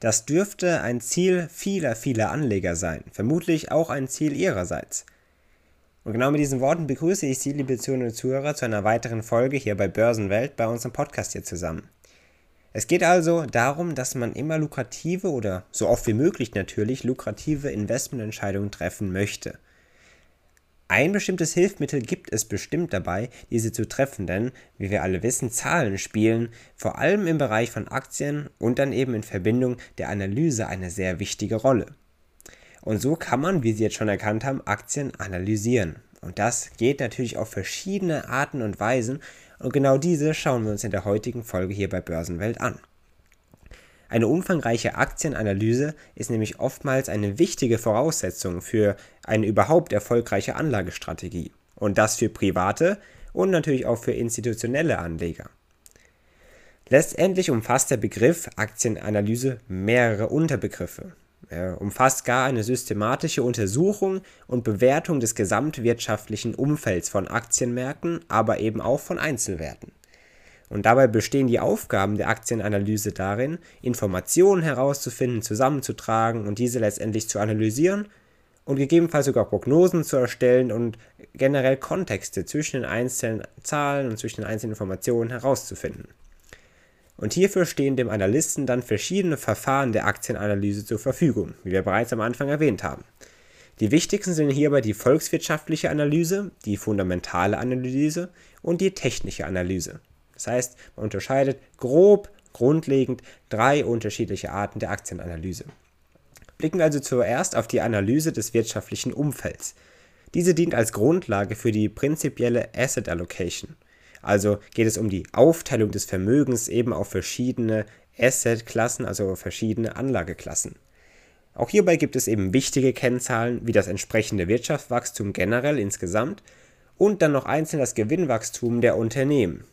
das dürfte ein Ziel vieler, vieler Anleger sein, vermutlich auch ein Ziel ihrerseits. Und genau mit diesen Worten begrüße ich Sie, liebe Zuhörerinnen und Zuhörer, zu einer weiteren Folge hier bei Börsenwelt bei unserem Podcast hier zusammen. Es geht also darum, dass man immer lukrative oder so oft wie möglich natürlich lukrative Investmententscheidungen treffen möchte. Ein bestimmtes Hilfsmittel gibt es bestimmt dabei, diese zu treffen, denn, wie wir alle wissen, Zahlen spielen vor allem im Bereich von Aktien und dann eben in Verbindung der Analyse eine sehr wichtige Rolle. Und so kann man, wie Sie jetzt schon erkannt haben, Aktien analysieren. Und das geht natürlich auf verschiedene Arten und Weisen und genau diese schauen wir uns in der heutigen Folge hier bei Börsenwelt an. Eine umfangreiche Aktienanalyse ist nämlich oftmals eine wichtige Voraussetzung für eine überhaupt erfolgreiche Anlagestrategie. Und das für private und natürlich auch für institutionelle Anleger. Letztendlich umfasst der Begriff Aktienanalyse mehrere Unterbegriffe. Er umfasst gar eine systematische Untersuchung und Bewertung des gesamtwirtschaftlichen Umfelds von Aktienmärkten, aber eben auch von Einzelwerten. Und dabei bestehen die Aufgaben der Aktienanalyse darin, Informationen herauszufinden, zusammenzutragen und diese letztendlich zu analysieren und gegebenenfalls sogar Prognosen zu erstellen und generell Kontexte zwischen den einzelnen Zahlen und zwischen den einzelnen Informationen herauszufinden. Und hierfür stehen dem Analysten dann verschiedene Verfahren der Aktienanalyse zur Verfügung, wie wir bereits am Anfang erwähnt haben. Die wichtigsten sind hierbei die volkswirtschaftliche Analyse, die fundamentale Analyse und die technische Analyse. Das heißt, man unterscheidet grob, grundlegend drei unterschiedliche Arten der Aktienanalyse. Blicken wir also zuerst auf die Analyse des wirtschaftlichen Umfelds. Diese dient als Grundlage für die prinzipielle Asset Allocation. Also geht es um die Aufteilung des Vermögens eben auf verschiedene Asset-Klassen, also verschiedene Anlageklassen. Auch hierbei gibt es eben wichtige Kennzahlen wie das entsprechende Wirtschaftswachstum generell insgesamt und dann noch einzeln das Gewinnwachstum der Unternehmen.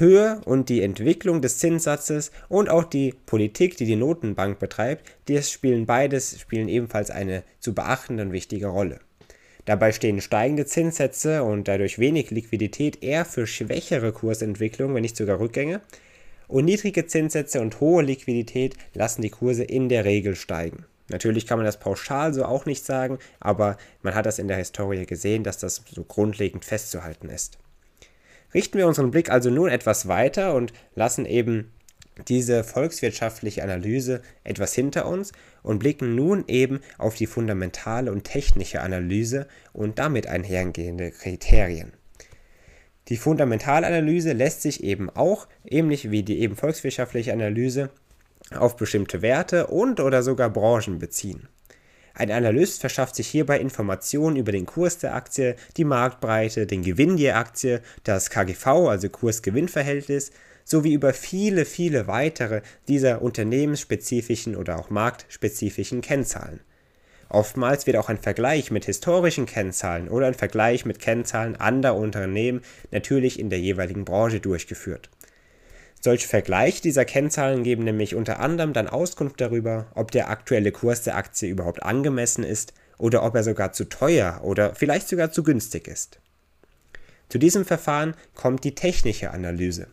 Höhe und die Entwicklung des Zinssatzes und auch die Politik, die die Notenbank betreibt, das spielen beides spielen ebenfalls eine zu beachtende und wichtige Rolle. Dabei stehen steigende Zinssätze und dadurch wenig Liquidität eher für schwächere Kursentwicklungen, wenn nicht sogar Rückgänge. Und niedrige Zinssätze und hohe Liquidität lassen die Kurse in der Regel steigen. Natürlich kann man das pauschal so auch nicht sagen, aber man hat das in der Historie gesehen, dass das so grundlegend festzuhalten ist. Richten wir unseren Blick also nun etwas weiter und lassen eben diese volkswirtschaftliche Analyse etwas hinter uns und blicken nun eben auf die fundamentale und technische Analyse und damit einhergehende Kriterien. Die Fundamentalanalyse lässt sich eben auch, ähnlich wie die eben volkswirtschaftliche Analyse, auf bestimmte Werte und oder sogar Branchen beziehen. Ein Analyst verschafft sich hierbei Informationen über den Kurs der Aktie, die Marktbreite, den Gewinn der Aktie, das KGV, also Kurs-Gewinn-Verhältnis, sowie über viele, viele weitere dieser unternehmensspezifischen oder auch marktspezifischen Kennzahlen. Oftmals wird auch ein Vergleich mit historischen Kennzahlen oder ein Vergleich mit Kennzahlen anderer Unternehmen natürlich in der jeweiligen Branche durchgeführt. Solche Vergleiche dieser Kennzahlen geben nämlich unter anderem dann Auskunft darüber, ob der aktuelle Kurs der Aktie überhaupt angemessen ist oder ob er sogar zu teuer oder vielleicht sogar zu günstig ist. Zu diesem Verfahren kommt die technische Analyse.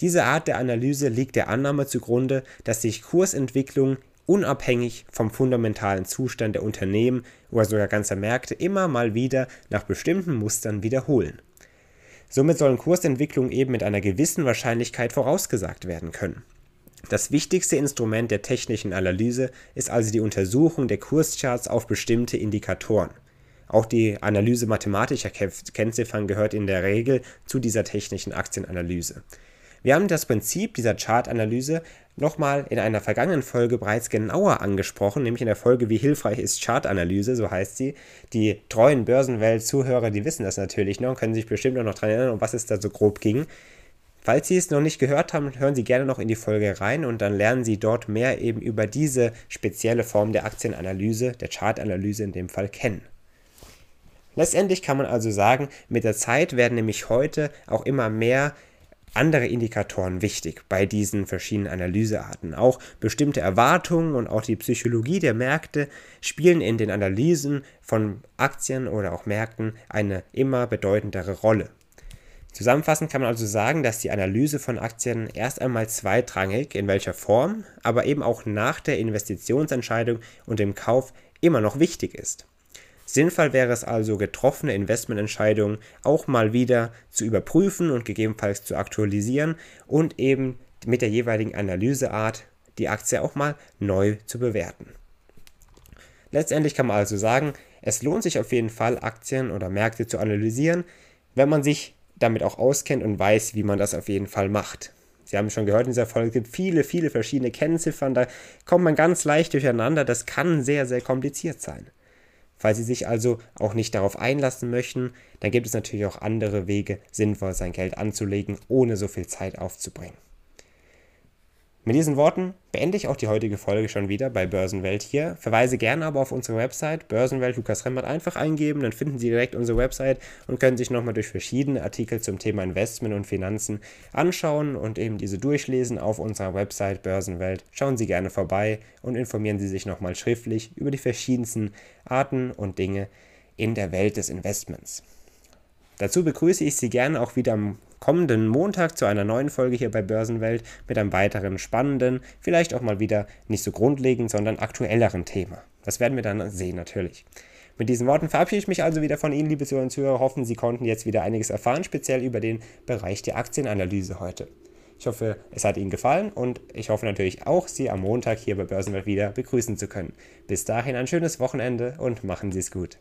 Diese Art der Analyse liegt der Annahme zugrunde, dass sich Kursentwicklungen unabhängig vom fundamentalen Zustand der Unternehmen oder sogar ganzer Märkte immer mal wieder nach bestimmten Mustern wiederholen. Somit sollen Kursentwicklungen eben mit einer gewissen Wahrscheinlichkeit vorausgesagt werden können. Das wichtigste Instrument der technischen Analyse ist also die Untersuchung der Kurscharts auf bestimmte Indikatoren. Auch die Analyse mathematischer Kennziffern gehört in der Regel zu dieser technischen Aktienanalyse. Wir haben das Prinzip dieser Chartanalyse nochmal in einer vergangenen Folge bereits genauer angesprochen, nämlich in der Folge Wie hilfreich ist Chartanalyse, so heißt sie. Die treuen Börsenwelt-Zuhörer, die wissen das natürlich noch und können sich bestimmt noch daran erinnern, um was es da so grob ging. Falls Sie es noch nicht gehört haben, hören Sie gerne noch in die Folge rein und dann lernen Sie dort mehr eben über diese spezielle Form der Aktienanalyse, der Chartanalyse in dem Fall kennen. Letztendlich kann man also sagen, mit der Zeit werden nämlich heute auch immer mehr andere Indikatoren wichtig bei diesen verschiedenen Analysearten. Auch bestimmte Erwartungen und auch die Psychologie der Märkte spielen in den Analysen von Aktien oder auch Märkten eine immer bedeutendere Rolle. Zusammenfassend kann man also sagen, dass die Analyse von Aktien erst einmal zweitrangig, in welcher Form, aber eben auch nach der Investitionsentscheidung und dem Kauf immer noch wichtig ist. Sinnvoll wäre es also, getroffene Investmententscheidungen auch mal wieder zu überprüfen und gegebenenfalls zu aktualisieren und eben mit der jeweiligen Analyseart die Aktie auch mal neu zu bewerten. Letztendlich kann man also sagen, es lohnt sich auf jeden Fall, Aktien oder Märkte zu analysieren, wenn man sich damit auch auskennt und weiß, wie man das auf jeden Fall macht. Sie haben schon gehört in dieser Folge, es gibt viele, viele verschiedene Kennziffern, da kommt man ganz leicht durcheinander, das kann sehr, sehr kompliziert sein. Falls Sie sich also auch nicht darauf einlassen möchten, dann gibt es natürlich auch andere Wege, sinnvoll sein Geld anzulegen, ohne so viel Zeit aufzubringen. Mit diesen Worten beende ich auch die heutige Folge schon wieder bei Börsenwelt hier. Verweise gerne aber auf unsere Website Börsenwelt Lukas Remmert einfach eingeben, dann finden Sie direkt unsere Website und können sich nochmal durch verschiedene Artikel zum Thema Investment und Finanzen anschauen und eben diese durchlesen auf unserer Website Börsenwelt. Schauen Sie gerne vorbei und informieren Sie sich nochmal schriftlich über die verschiedensten Arten und Dinge in der Welt des Investments. Dazu begrüße ich Sie gerne auch wieder am kommenden Montag zu einer neuen Folge hier bei Börsenwelt mit einem weiteren spannenden, vielleicht auch mal wieder nicht so grundlegend, sondern aktuelleren Thema. Das werden wir dann sehen natürlich. Mit diesen Worten verabschiede ich mich also wieder von Ihnen, liebe Zuhörer und Zuhörer. Hoffen, Sie konnten jetzt wieder einiges erfahren, speziell über den Bereich der Aktienanalyse heute. Ich hoffe, es hat Ihnen gefallen und ich hoffe natürlich auch, Sie am Montag hier bei Börsenwelt wieder begrüßen zu können. Bis dahin ein schönes Wochenende und machen Sie es gut.